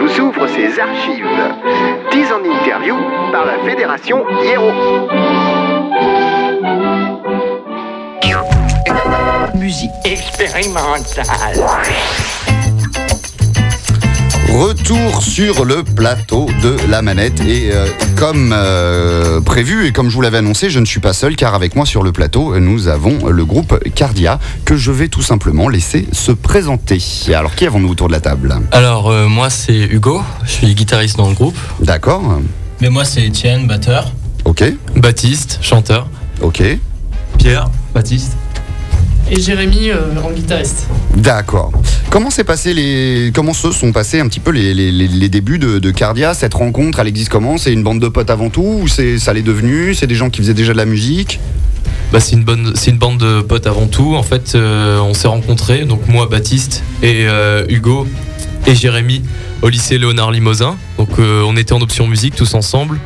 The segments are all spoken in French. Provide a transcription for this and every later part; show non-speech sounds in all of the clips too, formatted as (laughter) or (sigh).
Vous ouvre ses archives. 10 en interview par la Fédération Hiero. Musique expérimentale. Retour sur le plateau de la manette et euh, comme euh, prévu et comme je vous l'avais annoncé, je ne suis pas seul car avec moi sur le plateau nous avons le groupe Cardia que je vais tout simplement laisser se présenter. Alors qui avons-nous autour de la table? Alors euh, moi c'est Hugo, je suis guitariste dans le groupe. D'accord. Mais moi c'est Étienne, batteur. Ok. Baptiste, chanteur. Ok. Pierre, Baptiste. Et Jérémy euh, en guitariste. D'accord. Comment s'est passé les, comment se sont passés un petit peu les, les- les- les débuts de, de Cardia Cette rencontre, elle existe comment? C'est une bande de potes avant tout ou c'est ça l'est devenu? C'est des gens qui faisaient déjà de la musique? Bah, c'est une bonne, c'est une bande de potes avant tout. En fait, euh, on s'est rencontrés, donc moi, Baptiste et euh, Hugo et Jérémy au lycée Léonard Limosin. Donc euh, on était en option musique tous ensemble.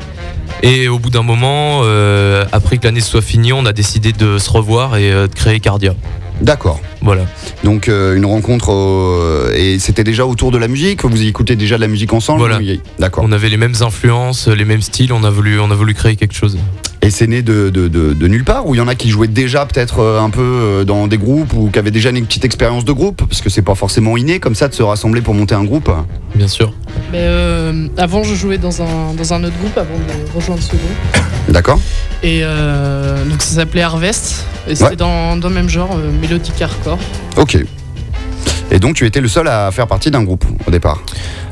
Et au bout d'un moment, euh, après que l'année soit finie, on a décidé de se revoir et euh, de créer Cardia. D'accord. Voilà. Donc euh, une rencontre au- et c'était déjà autour de la musique. Vous écoutez déjà de la musique ensemble Voilà. D'accord. On avait les mêmes influences, les mêmes styles. On a voulu, on a voulu créer quelque chose. Et c'est né de, de- de- de nulle part ou il y en a qui jouaient déjà peut-être euh, un peu euh, dans des groupes ou qui avaient déjà une petite expérience de groupe parce que c'est pas forcément inné comme ça de se rassembler pour monter un groupe. Bien sûr. Mais euh, avant, je jouais dans un, dans un autre groupe avant de rejoindre ce groupe. (coughs) D'accord. Et euh, donc ça s'appelait Harvest. Et c'était Ouais. dans, dans le même genre, euh, mélodique hardcore. Ok. Et donc tu étais le seul à faire partie d'un groupe au départ?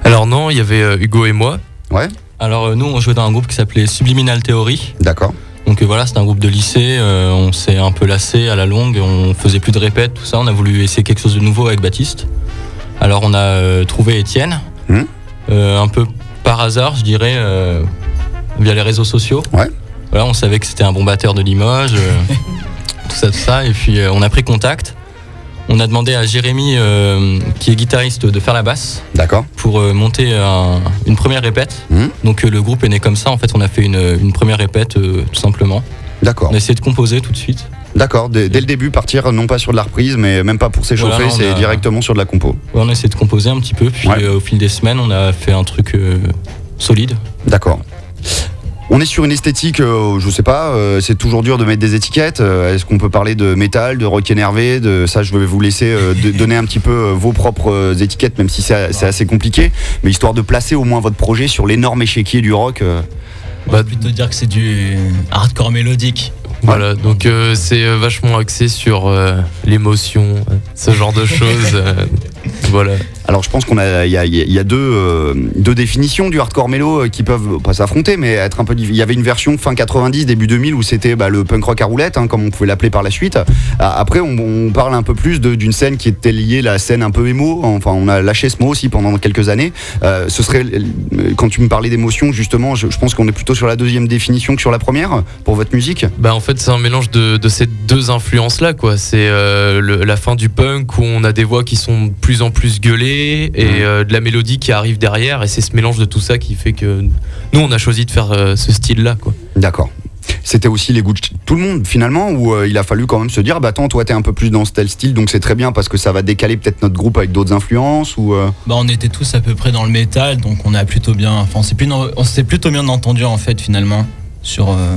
Alors non, il y avait Hugo et moi. Ouais. Alors euh, nous on jouait dans un groupe qui s'appelait Subliminal Theory. D'accord. Donc euh, voilà, c'était un groupe de lycée, euh, on s'est un peu lassé à la longue, on faisait plus de répètes, tout ça, on a voulu essayer quelque chose de nouveau avec Baptiste. Alors on a euh, trouvé Étienne, euh, un peu par hasard je dirais, via les réseaux sociaux. Ouais. Voilà, on savait que c'était un bon batteur de Limoges, (laughs) tout ça, tout ça, et puis on a pris contact. On a demandé à Jérémy, euh, qui est guitariste, de faire la basse D'accord. pour euh, monter un- une première répète. Mhm. Donc euh, le groupe est né comme ça. En fait, on a fait une, une première répète tout simplement. D'accord. On a essayé de composer tout de suite. D'accord. Dès, dès le début partir non pas sur de la reprise mais même pas pour s'échauffer, Voilà, c'est a- directement sur de la compo. Ouais, on a essayé de composer un petit peu. Puis Ouais. au fil des semaines, on a fait un truc solide. D'accord. On est sur une esthétique, euh, je sais pas, euh, c'est toujours dur de mettre des étiquettes. Euh, Est-ce qu'on peut parler de métal, de rock énervé de Ça, je vais vous laisser euh, donner un petit peu vos propres étiquettes, même si c'est assez compliqué. Mais histoire de placer au moins votre projet sur l'énorme échiquier du rock. va plutôt dire que c'est du hardcore mélodique. Voilà, donc euh, c'est euh, vachement axé sur euh, l'émotion, ce genre de choses. euh, (laughs) voilà. Alors, je pense qu'on a, il y a, il y a deux, deux définitions du hardcore mélo qui peuvent pas s'affronter, mais être un peu. Il y avait une version fin 90, début 2000 où c'était bah, le punk rock à roulette, hein, comme on pouvait l'appeler par la suite. Après, on, on parle un peu plus d'une scène qui était liée à la scène un peu émo. Enfin, on a lâché ce mot aussi pendant quelques années. Ce serait, quand tu me parlais d'émotion, justement, je, je pense qu'on est plutôt sur la deuxième définition que sur la première pour votre musique. Bah en fait c'est un mélange de, de ces deux influences là quoi. C'est euh, la fin du punk où on a des voix qui sont de plus en plus gueulées et euh, de la mélodie qui arrive derrière et c'est ce mélange de tout ça qui fait que nous on a choisi de faire euh, ce style là quoi. D'accord. C'était aussi les goûts de tout le monde finalement, où euh, il a fallu quand même se dire, bah attends, toi t'es un peu plus dans ce tel style, donc c'est très bien parce que ça va décaler peut-être notre groupe avec d'autres influences ou. euh, Bah, on était tous à peu près dans le métal, donc on a plutôt bien, enfin, on s'est plus- on s'est plutôt bien entendu en fait finalement sur euh,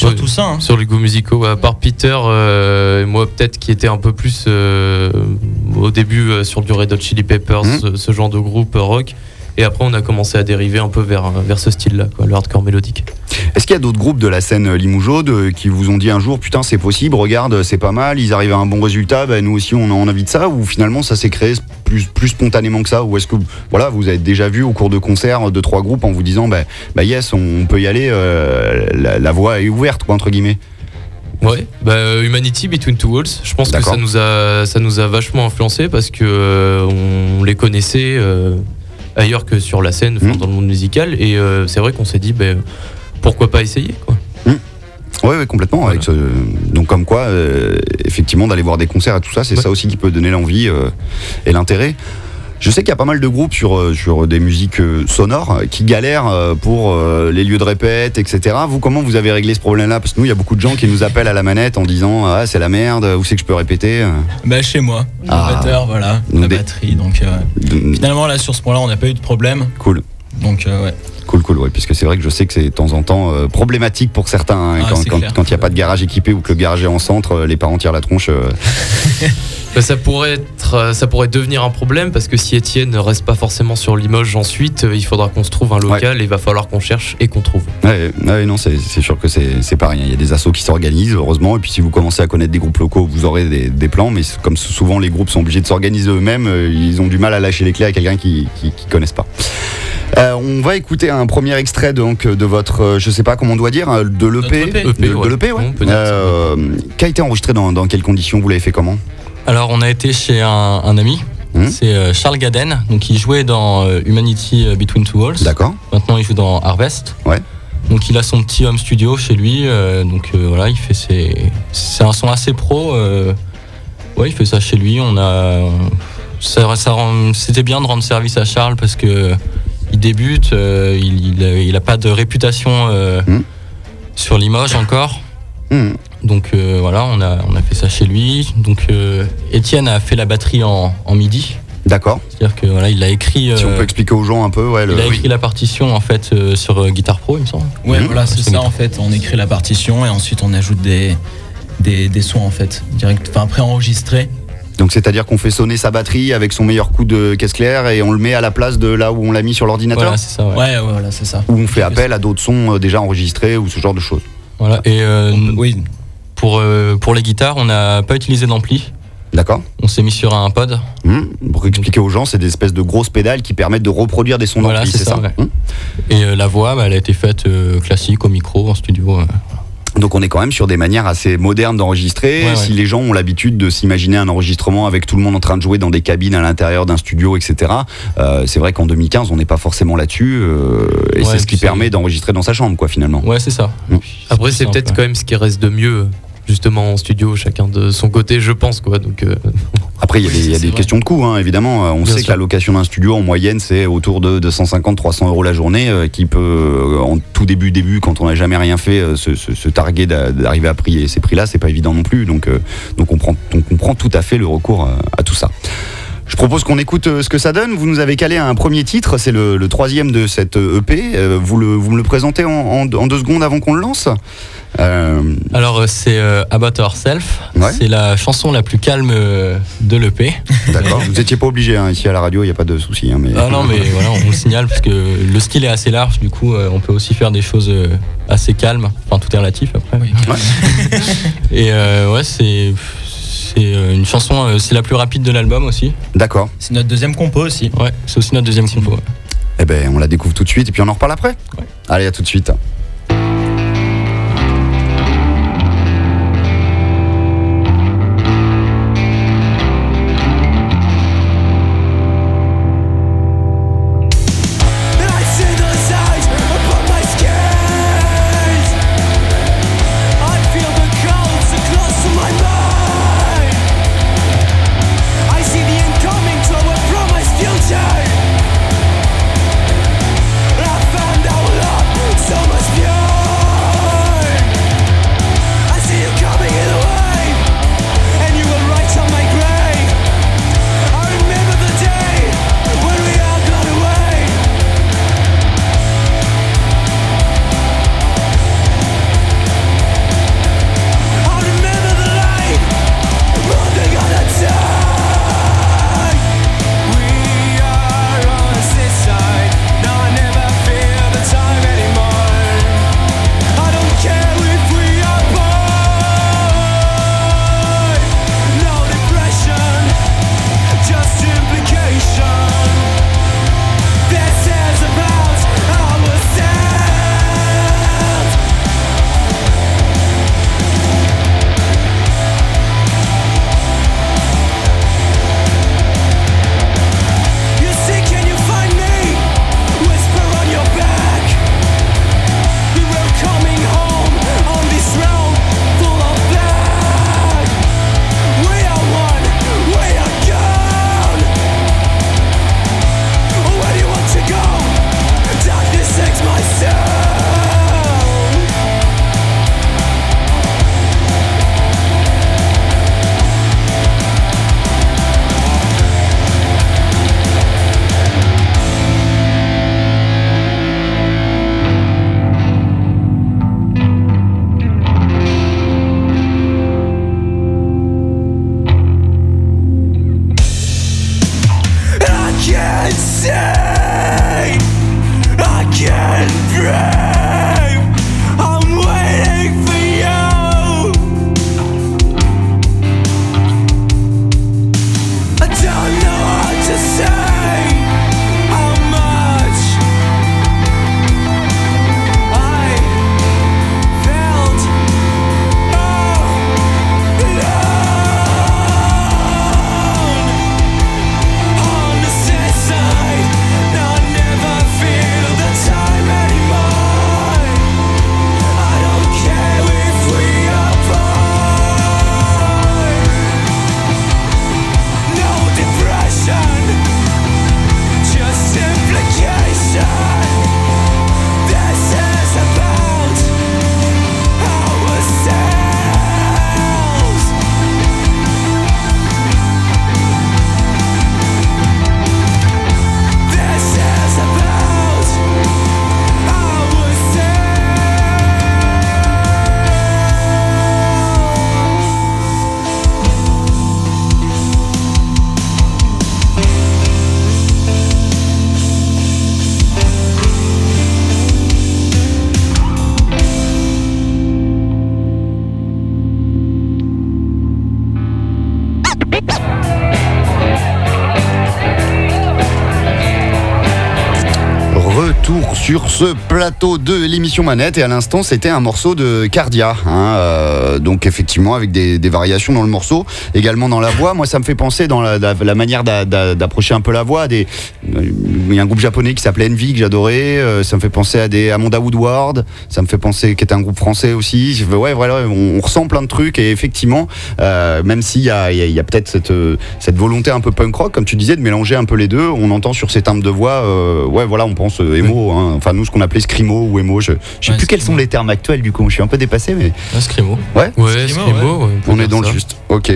sur tout ça. hein. Sur les goûts musicaux, à part Peter, euh, et moi peut-être qui était un peu plus euh, au début euh, sur du Red Hot Chili Peppers, ce, ce genre de groupe euh, rock. Et après on a commencé à dériver un peu vers, vers ce style là, quoi, le hardcore mélodique. Est-ce qu'il y a d'autres groupes de la scène Limougeaude euh, qui vous ont dit un jour, putain c'est possible, regarde, c'est pas mal, ils arrivent à un bon résultat, bah, nous aussi on a envie de ça, ou finalement ça s'est créé plus, plus spontanément que ça, ou est-ce que voilà, vous avez déjà vu au cours de concerts de trois groupes en vous disant, bah, bah yes, on peut y aller, euh, la, la voie est ouverte, quoi, entre guillemets? Ouais, bah, euh, Humanity Between Two Walls, je pense que ça nous a ça nous a vachement influencé parce que euh, on les connaissait euh, ailleurs que sur la scène, Mhm. dans le monde musical, et euh, c'est vrai qu'on s'est dit ben pourquoi pas essayer quoi. Oui, oui, complètement. Avec ce- donc comme quoi, euh, effectivement, d'aller voir des concerts et tout ça, c'est Ouais. ça aussi qui peut donner l'envie euh, et l'intérêt. Je sais qu'il y a pas mal de groupes sur, euh, sur des musiques euh, sonores euh, qui galèrent pour les lieux de répète, etc. Vous, comment vous avez réglé ce problème-là? Parce que nous, il y a beaucoup de gens qui nous appellent à la manette en disant Ah, c'est la merde, où c'est que je peux répéter Bah chez moi, le Ah. batteur, voilà, la des- batterie. Donc euh, finalement là sur ce point-là, on n'a pas eu de problème. Cool. Donc euh, ouais. Cool, cool, ouais, puisque c'est vrai que je sais que c'est de temps en temps euh, problématique pour certains, hein, Ah, quand il n'y a pas de garage équipé ou que le garage est en centre, euh, les parents tirent la tronche. euh. (laughs) Bah, ça pourrait être, euh, ça pourrait devenir un problème parce que si Étienne ne reste pas forcément sur Limoges ensuite, euh, il faudra qu'on se trouve un local et il va falloir qu'on cherche et qu'on trouve. Ouais, ouais, non, c'est sûr que c'est pas rien. Il y a des assos qui s'organisent, heureusement, et puis si vous commencez à connaître des groupes locaux, vous aurez des, des plans, mais comme souvent les groupes sont obligés de s'organiser eux-mêmes, euh, ils ont du mal à lâcher les clés à quelqu'un qui, qui connaissent pas. Euh, on va écouter un premier extrait donc de votre, euh, je sais pas comment on doit dire, de l'EP, EP. de, de ouais. l'EP, ouais. On peut dire ça. Euh, qui a été enregistré dans, dans quelles conditions? Vous l'avez fait comment? Alors, on a été chez un, un ami. Mhm. C'est euh, Charles Gaden. Donc, il jouait dans euh, Humanity euh, Between Two Walls. D'accord. Maintenant, il joue dans Harvest. Ouais. Donc, il a son petit home studio chez lui. euh, donc, euh, voilà, il fait ses. C'est un son assez pro. euh, ouais, il fait ça chez lui. On a. ça- ça rend- C'était bien de rendre service à Charles parce que il débute. il, il, a- il a pas de réputation Mhm. sur Limoges encore. Hmm. Donc euh, voilà, on a, on a fait ça chez lui. Donc euh, Étienne a fait la batterie en, en midi. D'accord. C'est-à-dire que voilà, il a écrit. Si on euh, peut expliquer aux gens un peu, ouais, le- il a écrit la partition en fait euh, sur Guitar Pro, il me semble. Ouais, Mhm. voilà, c'est ça en fait. On écrit la partition et ensuite on ajoute des, des, des sons en fait, direct, enfin préenregistrés. Donc c'est-à-dire qu'on fait sonner sa batterie avec son meilleur coup de caisse claire et on le met à la place de là où on l'a mis sur l'ordinateur Voilà, c'est ça. Ouais. Ouais, ouais, voilà, c'est ça. Ou on fait appel à d'autres sons déjà enregistrés ou ce genre de choses. Voilà. Et euh, oui, pour, euh, pour les guitares, on n'a pas utilisé d'ampli. D'accord On s'est mis sur un pod. Hmm. Pour expliquer aux gens, c'est des espèces de grosses pédales qui permettent de reproduire des sons Voilà, d'ampli, c'est c'est ça, ça, ouais. Hmm. Et euh, la voix, bah, elle a été faite euh, classique au micro, en studio. euh. Donc on est quand même sur des manières assez modernes d'enregistrer. Ouais, ouais. Si les gens ont l'habitude de s'imaginer un enregistrement avec tout le monde en train de jouer dans des cabines à l'intérieur d'un studio, etc., euh, c'est vrai qu'en 2015, on n'est pas forcément là-dessus. euh, et Ouais, c'est ce qui permet d'enregistrer dans sa chambre, quoi, finalement. Ouais, c'est ça. Mm. Après, c'est peut-être quand même ce qui reste de mieux, justement en studio, chacun de son côté, je pense quoi. Donc, euh, (laughs) Après, il y a des, y a questions de coût, hein, évidemment. Euh, On Bien sait sûr. que la location d'un studio, en moyenne, c'est autour de 250-300 euros la journée, euh, qui peut, euh, en tout début, début, quand on n'a jamais rien fait, se, se- se targuer d'a- d'arriver à payer ces prix-là, c'est pas évident non plus. Donc, donc on, prend, on comprend tout à fait le recours à tout ça. Je propose qu'on écoute euh, ce que ça donne. Vous nous avez calé un premier titre, c'est le, le troisième de cette euh, EP. Euh, Vous, le, vous me le présentez en, en- en deux secondes avant qu'on le lance Euh, Alors, euh, c'est euh, About Ourself. Ouais. C'est la chanson la plus calme euh, de l'EP. D'accord. vous n'étiez pas obligé, hein, ici à la radio, il n'y a pas de souci. hein, mais... Ah non, mais (laughs) voilà, on le signale parce que le style est assez large, du coup, euh, on peut aussi faire des choses euh, assez calmes. Enfin, tout est relatif après. Oui. (laughs) Et euh, ouais, c'est c'est euh, une chanson, euh, c'est la plus rapide de l'album aussi. D'accord. c'est notre deuxième compo aussi. Ouais, c'est aussi notre deuxième compo. ouais. Eh ben, on la découvre tout de suite et puis on en reparle après. Allez, à tout de suite. Sur ce plateau de l'émission Manette et à l'instant c'était un morceau de Cardia, hein, euh, donc effectivement avec des, des variations dans le morceau, également dans la voix. Moi ça me fait penser dans la, la- la manière d'a- d'a- d'approcher un peu la voix. Des, il y a un groupe japonais qui s'appelait Envy que j'adorais. euh, ça me fait penser à des Amanda Woodward. Ça me fait penser qui était un groupe français aussi. Ouais voilà, on, on ressent plein de trucs et effectivement, euh, même s'il y a, peut-être cette, euh, cette volonté un peu punk rock, comme tu disais, de mélanger un peu les deux, on entend sur ces timbres de voix, euh, ouais voilà, on pense euh, emo, hein. enfin nous ce qu'on appelait scrimo ou emo. Je, je sais Ouais, plus quels sont les termes actuels du coup. Je suis un peu dépassé, mais scrimo. ouais. Ouais, ouais, peut On est dans ça. le juste. Ok.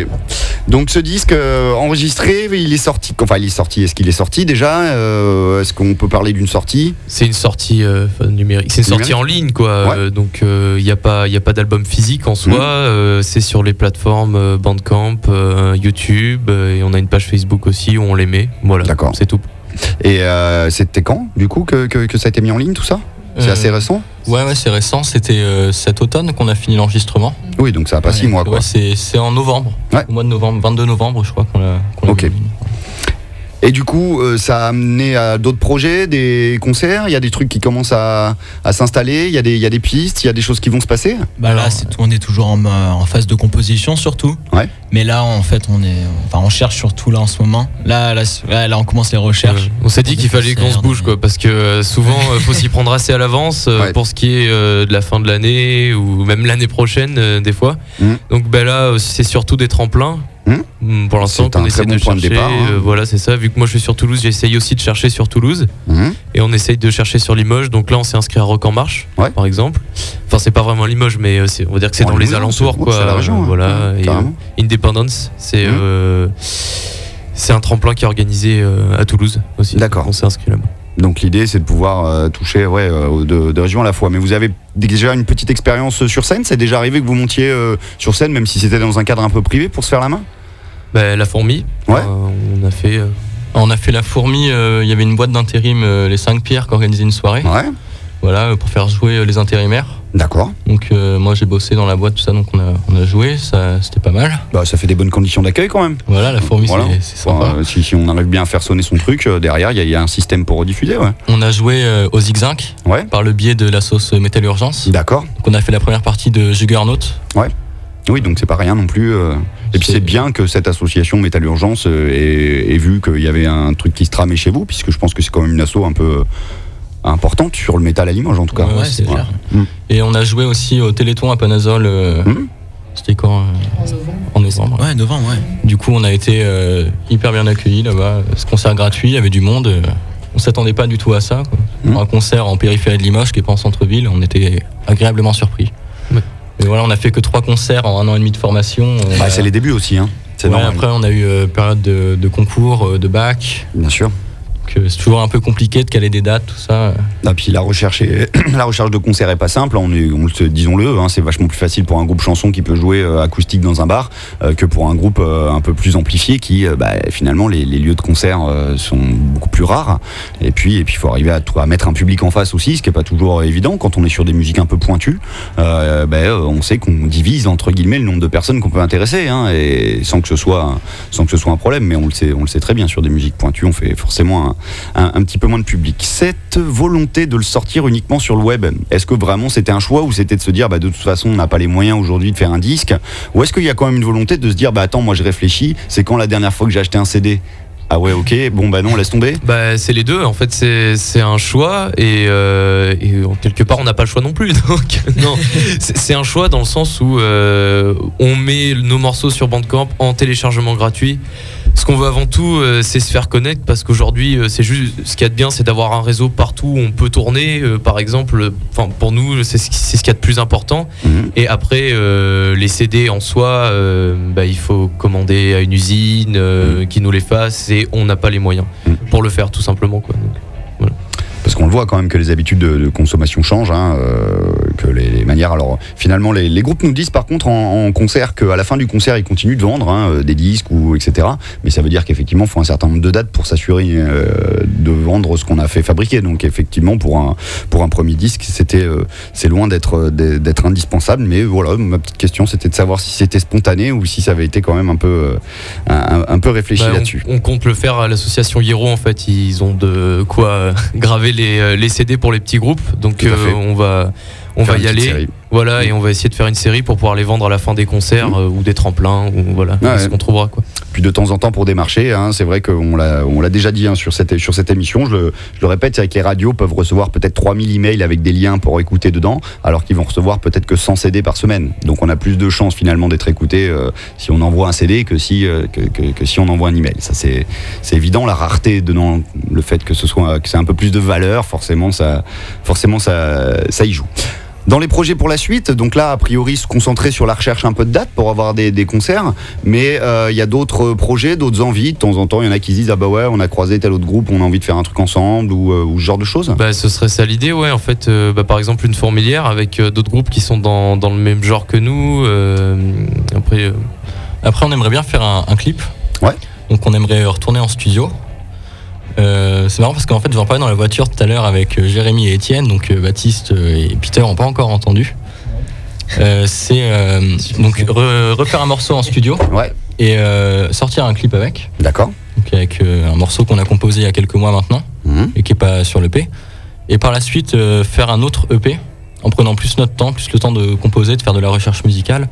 Donc ce disque euh, enregistré, il est sorti. Enfin, il est sorti. Est-ce qu'il est sorti déjà Euh, Est-ce qu'on peut parler d'une sortie? C'est une sortie euh, numérique. C'est une sortie Numérique en ligne, quoi. Ouais. Euh, donc, il n'y a pas, y a pas d'album physique en soi. Euh, c'est sur les plateformes euh, Bandcamp, euh, YouTube, euh, et on a une page Facebook aussi où on les met. Voilà. D'accord. C'est tout. Et euh, c'était quand, du coup, que, que- que ça a été mis en ligne tout ça? C'est Euh, assez récent? Ouais, ouais, c'est récent. C'était euh, cet automne qu'on a fini l'enregistrement. Oui, donc ça a pas six mois quoi. Ouais, c'est en novembre. Au mois de novembre, 22 novembre, je crois qu'on l'a. Ok. Et du coup, euh, ça a amené à d'autres projets, des concerts. Il y a des trucs qui commencent à, à s'installer. Il y, a des- il y a des pistes, il y a des choses qui vont se passer. Bah là, c'est tout- on est toujours en, euh, en phase de composition surtout. Ouais. Mais là, en fait, on est, enfin, on cherche surtout là en ce moment. Là, là, là, là, on commence les recherches. On s'est dit qu'il fallait qu'on se bouge, quoi, parce que euh, (laughs) souvent, il faut s'y prendre assez à l'avance euh, Ouais. pour ce qui est euh, de la fin de l'année ou même l'année prochaine, euh, des fois. Mhm. Donc, ben là, euh, c'est surtout des tremplins. Mhm. Mm, Pour l'instant, très essaie bon de chercher. départ, hein. euh, voilà, c'est ça. Vu que moi, je suis sur Toulouse, j'essaye aussi de chercher sur Toulouse. Mhm. Et on essaye de chercher sur Limoges. Donc là, on s'est inscrit à Rock en Marche, Ouais. par exemple. Enfin, c'est pas vraiment Limoges, mais euh, on va dire que c'est Bon, dans les alentours, quoi. la région, hein. Voilà. Et, euh. Independence, c'est euh, c'est un tremplin qui est organisé à Toulouse aussi. D'accord. On s'est inscrit là-bas. Donc l'idée, c'est de pouvoir euh, toucher ouais, euh, de, de régions à la fois. Mais vous avez déjà une petite expérience sur scène? C'est déjà arrivé que vous montiez euh, sur scène, même si c'était dans un cadre un peu privé, pour se faire la main? Bah, la fourmi, Ouais. euh, on a fait. euh, On a fait la fourmi, euh, il y avait une boîte d'intérim, euh, les 5 pierres, qui organisait une soirée. Ouais, Voilà, pour faire jouer euh, les intérimaires. d'accord. Donc euh, moi j'ai bossé dans la boîte, tout ça, donc on a, on a joué, ça c'était pas mal. Bah, ça fait des bonnes conditions d'accueil quand même. Voilà, la fourmi Voilà. c'est- sympa. Enfin, euh, si, si on arrive bien à faire sonner son truc, euh, derrière, il y, a- il y a un système pour rediffuser. Ouais. On a joué euh, au Zigzag Ouais. par le biais de la sauce Metal Urgence. D'accord. Donc on a fait la première partie de Juggernaut. Oui, donc c'est pas rien non plus. Et puis C'est- bien que cette association Métal Urgence ait, ait vu qu'il y avait un truc qui se tramait chez vous, puisque je pense que c'est quand même une asso un peu importante sur le métal à Limoges en tout cas. Ouais, c'est clair. Et on a joué aussi au Téléthon à Panazol. euh, Mhm. C'était quand euh, En novembre. Ouais, novembre, ouais. Du coup, on a été euh, hyper bien accueillis là-bas. Ce concert gratuit, il y avait du monde. euh, on s'attendait pas du tout à ça. quoi. Pour un concert en périphérie de Limoges, qui est pas en centre-ville, on était agréablement surpris. Ouais. Mais voilà, on a fait que trois concerts en un an et demi de formation. On Bah, a- c'est les débuts aussi, hein. Ouais, après, on a eu euh, période de, de concours, de bac. Bien sûr. C'est toujours un peu compliqué de caler des dates, tout ça. Ah, puis la recherche, est- (clears throat) la recherche de concert est pas simple. Est, on le sait, disons-le, hein, c'est vachement plus facile pour un groupe chanson qui peut jouer euh, acoustique dans un bar euh, que pour un groupe euh, un peu plus amplifié qui, bah, finalement, les, lieux de concert sont beaucoup plus rares. Et puis, et puis, il faut arriver à, mettre un public en face aussi, ce qui est pas toujours évident quand on est sur des musiques un peu pointues. Euh, on sait qu'on divise entre guillemets le nombre de personnes qu'on peut intéresser, hein, sans que ce soit, sans que ce soit un problème. Mais on le sait, on le sait très bien sur des musiques pointues, on fait forcément un, un- petit peu moins de public. Cette volonté de le sortir uniquement sur le web, est-ce que vraiment c'était un choix ou c'était de se dire bah, de toute façon on n'a pas les moyens aujourd'hui de faire un disque? Ou est-ce qu'il y a quand même une volonté de se dire bah attends moi je réfléchis, c'est quand la dernière fois que j'ai acheté un CD ah ouais ok bon bah non laisse tomber Bah, c'est les deux. En fait, c'est un choix et, euh, et quelque part, on n'a pas le choix non plus. (laughs) Non, c'est c'est un choix dans le sens où euh, on met nos morceaux sur Bandcamp en téléchargement gratuit. Ce qu'on veut avant tout, euh, c'est se faire connaître parce qu'aujourd'hui, euh, c'est juste ce qu'il y a de bien, c'est d'avoir un réseau partout où on peut tourner. euh, par exemple, enfin pour nous, c'est ce qu'il y a de plus important. Mhm. Et après, euh, les CD en soi, euh, bah, il faut commander à une usine euh, qui nous les fasse et on n'a pas les moyens Mhm. pour le faire tout simplement. Quoi. Donc, Parce qu'on le voit quand même que les habitudes de, de consommation changent, hein, que les, les manières. Alors finalement, les, les groupes nous disent par contre en, en concert qu'à la fin du concert, ils continuent de vendre hein, euh, des disques ou etc. Mais ça veut dire qu'effectivement, il faut un certain nombre de dates pour s'assurer euh, de vendre ce qu'on a fait fabriquer. Donc effectivement, pour un pour un premier disque, c'était euh, c'est loin d'être d'être indispensable. Mais voilà, ma petite question, c'était de savoir si c'était spontané ou si ça avait été quand même un peu un, peu réfléchi bah, là-dessus. on, compte le faire à l'association Hiro. En fait, ils ont de quoi graver les, les CD pour les petits groupes. Donc euh, on va on va y aller. série. Voilà, et on va essayer de faire une série pour pouvoir les vendre à la fin des concerts euh, ou des tremplins ou voilà, Ouais, ce ouais. qu'on trouvera quoi. Puis de temps en temps pour démarcher, hein, c'est vrai qu'on l'a, on l'a déjà dit hein, sur, cette, sur cette émission, je le, je le répète, c'est vrai que les radios peuvent recevoir peut-être 3000 emails avec des liens pour écouter dedans, alors qu'ils vont recevoir peut-être que 100 CD par semaine. Donc on a plus de chances finalement d'être écouté euh, si on envoie un CD que si, euh, que, que- que si on envoie un email. Ça c'est, c'est évident, la rareté donnant le fait que ce soit que c'est un peu plus de valeur, forcément ça, forcément ça, ça y joue. Dans les projets pour la suite, donc là, a priori, se concentrer sur la recherche un peu de dates pour avoir des, des concerts, mais euh, il y a d'autres projets, d'autres envies. De temps en temps, il y en a qui se disent Ah bah ouais, on a croisé tel autre groupe, on a envie de faire un truc ensemble ou, euh, ou ce genre de choses. Bah, ce serait ça l'idée, ouais. En fait, euh, bah, par exemple, une fourmilière avec d'autres groupes qui sont dans, dans le même genre que nous. après, Après, on aimerait bien faire un, un clip. Ouais. Donc, on aimerait retourner en studio. Euh, c'est marrant parce qu'en fait, j'en parlais dans la voiture tout à l'heure avec euh, Jérémy et Étienne, donc euh, Baptiste et Peter n'ont pas encore entendu. Euh, c'est euh, donc re- refaire un morceau en studio Ouais, et euh, sortir un clip avec, d'accord. donc avec un morceau qu'on a composé il y a quelques mois maintenant Mhm. et qui est pas sur l'EP. Et par la suite, faire un autre EP en prenant plus notre temps, plus le temps de composer, de faire de la recherche musicale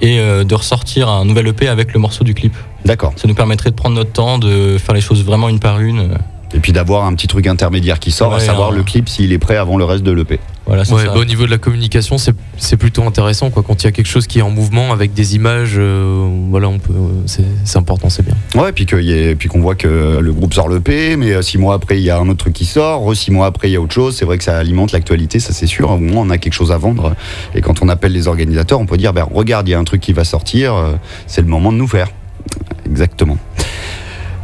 et euh, de ressortir un nouvel EP avec le morceau du clip. D'accord. Ça nous permettrait de prendre notre temps, de faire les choses vraiment une par une. euh, Et puis d'avoir un petit truc intermédiaire qui sort, à savoir un- le clip s'il est prêt avant le reste de l'EP. Voilà, c'est ouais, ça. bah, au niveau de la communication, c'est plutôt intéressant quoi. Quand il y a quelque chose qui est en mouvement avec des images, euh, voilà, on peut, c'est important, c'est bien. Ouais, puis qu'il y ait- puis qu'on voit que le groupe sort l'EP, mais euh, six mois après il y a un autre truc qui sort, six mois après il y a autre chose. C'est vrai que ça alimente l'actualité, ça c'est sûr. Au moins on a quelque chose à vendre. Et quand on appelle les organisateurs, on peut dire ben, regarde, il y a un truc qui va sortir, euh, c'est le moment de nous faire. Exactement.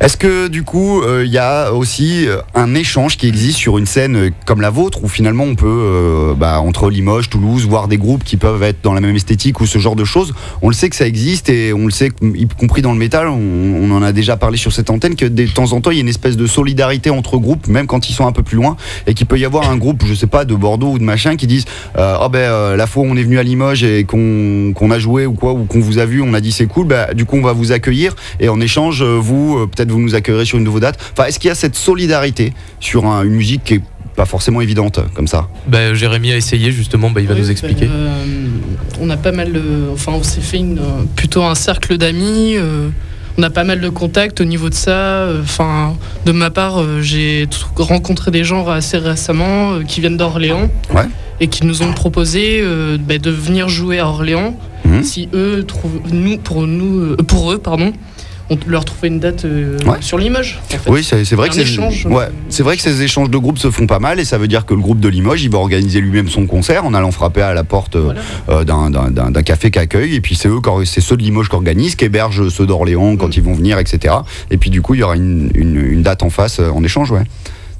Est-ce que du coup, euh, il y a aussi euh, un échange qui existe sur une scène euh, comme la vôtre, où finalement on peut, euh, bah, entre Limoges, Toulouse, voir des groupes qui peuvent être dans la même esthétique ou ce genre de choses? On le sait que ça existe et on le sait, y compris dans le métal, on, en a déjà parlé sur cette antenne, que de temps en temps il y a une espèce de solidarité entre groupes, même quand ils sont un peu plus loin, et qu'il peut y avoir un groupe, je sais pas, de Bordeaux ou de machin, qui disent euh, Ah ben euh, la fois où on est venu à Limoges et qu'on a joué ou quoi, ou qu'on vous a vu, on a dit c'est cool, bah, du coup on va vous accueillir et en échange, euh, vous, euh, peut-être vous nous accueillerez sur une nouvelle date. Enfin, est-ce qu'il y a cette solidarité sur un- une musique qui est pas forcément évidente comme ça? Bah, Jérémy a essayé justement, bah, il va Oui, nous expliquer. bah, euh, on a pas mal de. Enfin, on s'est fait une, euh, plutôt un cercle d'amis. euh, on a pas mal de contacts au niveau de ça. euh, Enfin, de ma part, euh, j'ai rencontré des gens assez récemment euh, qui viennent d'Orléans. Ouais. Et qui nous ont proposé euh, bah, de venir jouer à Orléans. Mhm. Si eux trouvent. Nous, pour, nous, euh, pour eux, pardon. On leur trouvait une date euh, Ouais. sur Limoges. en fait. Oui, c'est vrai, que échange, ouais, euh, c'est vrai que ces échanges de groupes se font pas mal et ça veut dire que le groupe de Limoges, il va organiser lui-même son concert en allant frapper à la porte euh, Voilà. euh, d'un- café qu'accueille et puis c'est eux, c'est ceux de Limoges qui organisent, qui hébergent ceux d'Orléans quand Mm. ils vont venir, etc. Et puis du coup, il y aura une, une- une date en face euh, en échange, ouais.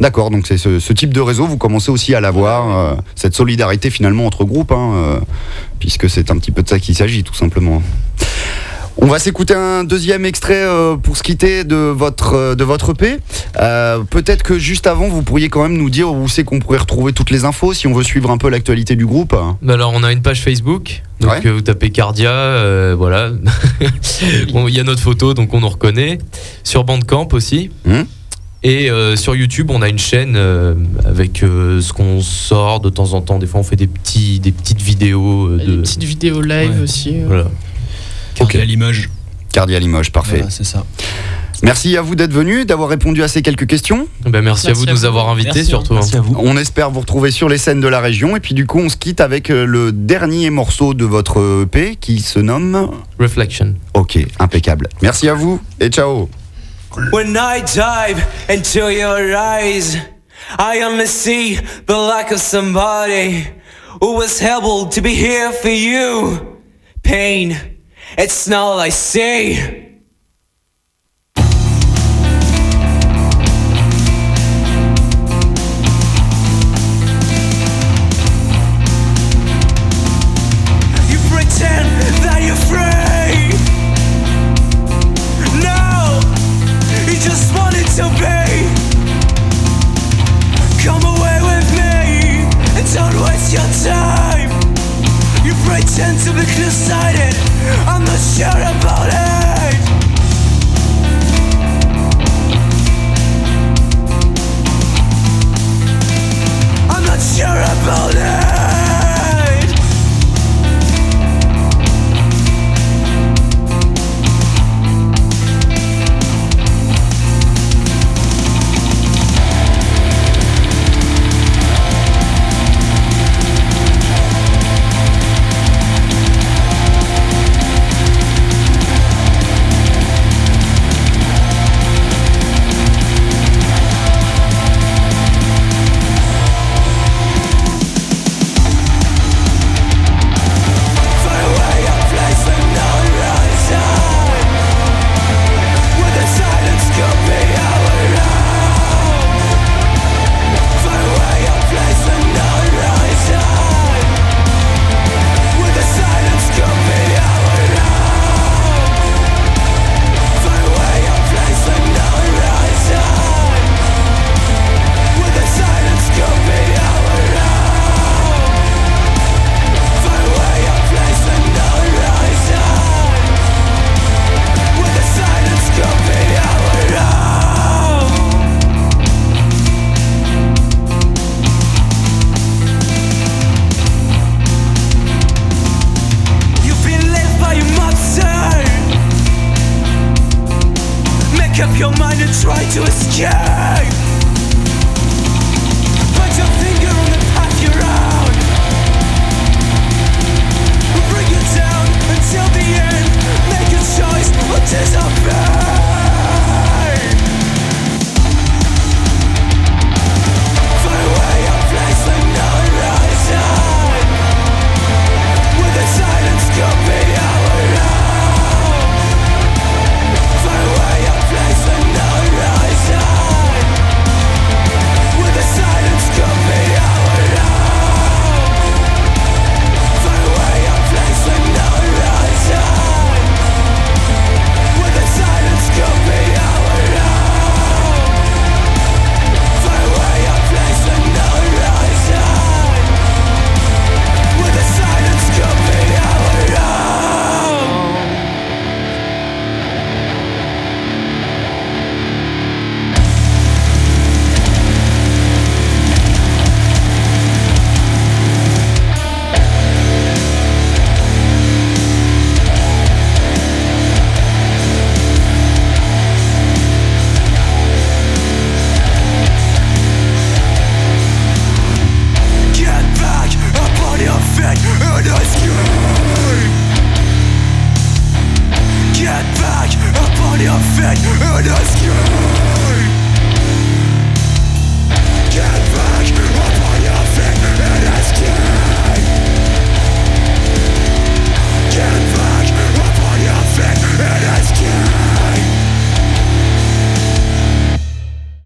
D'accord, donc c'est ce, ce type de réseau, vous commencez aussi à l'avoir, euh, cette solidarité finalement entre groupes, hein, euh, puisque c'est un petit peu de ça qu'il s'agit tout simplement. On va s'écouter un deuxième extrait euh, pour se quitter de votre, euh, de votre EP. Euh, Peut-être que juste avant, vous pourriez quand même nous dire où c'est qu'on pourrait retrouver toutes les infos si on veut suivre un peu l'actualité du groupe. Bah alors on a une page Facebook, donc Ouais. vous tapez Cardia, euh, voilà. (laughs) Bon, Il y a notre photo, donc on nous reconnaît. Sur Bandcamp aussi. Hmm. Et euh, sur YouTube, on a une chaîne euh, avec euh, ce qu'on sort de temps en temps. Des fois, on fait des, petits, des petites vidéos. euh, Des de... petites vidéos live Ouais. aussi. euh. Voilà. Cardi à Limoges. Cardia Limoges, parfait. Voilà, c'est ça. Merci à vous d'être venu, d'avoir répondu à ces quelques questions. Ben, merci, à vous de à nous vous. avoir invités Merci, surtout. hein. Merci à vous. On espère vous retrouver sur les scènes de la région. Et puis du coup, on se quitte avec euh, le dernier morceau de votre EP qui se nomme... Reflection. Ok, impeccable. Merci à vous et ciao. When I dive into your eyes, I only see the lack of somebody who was able to be here for you. Pain, it's not all I see.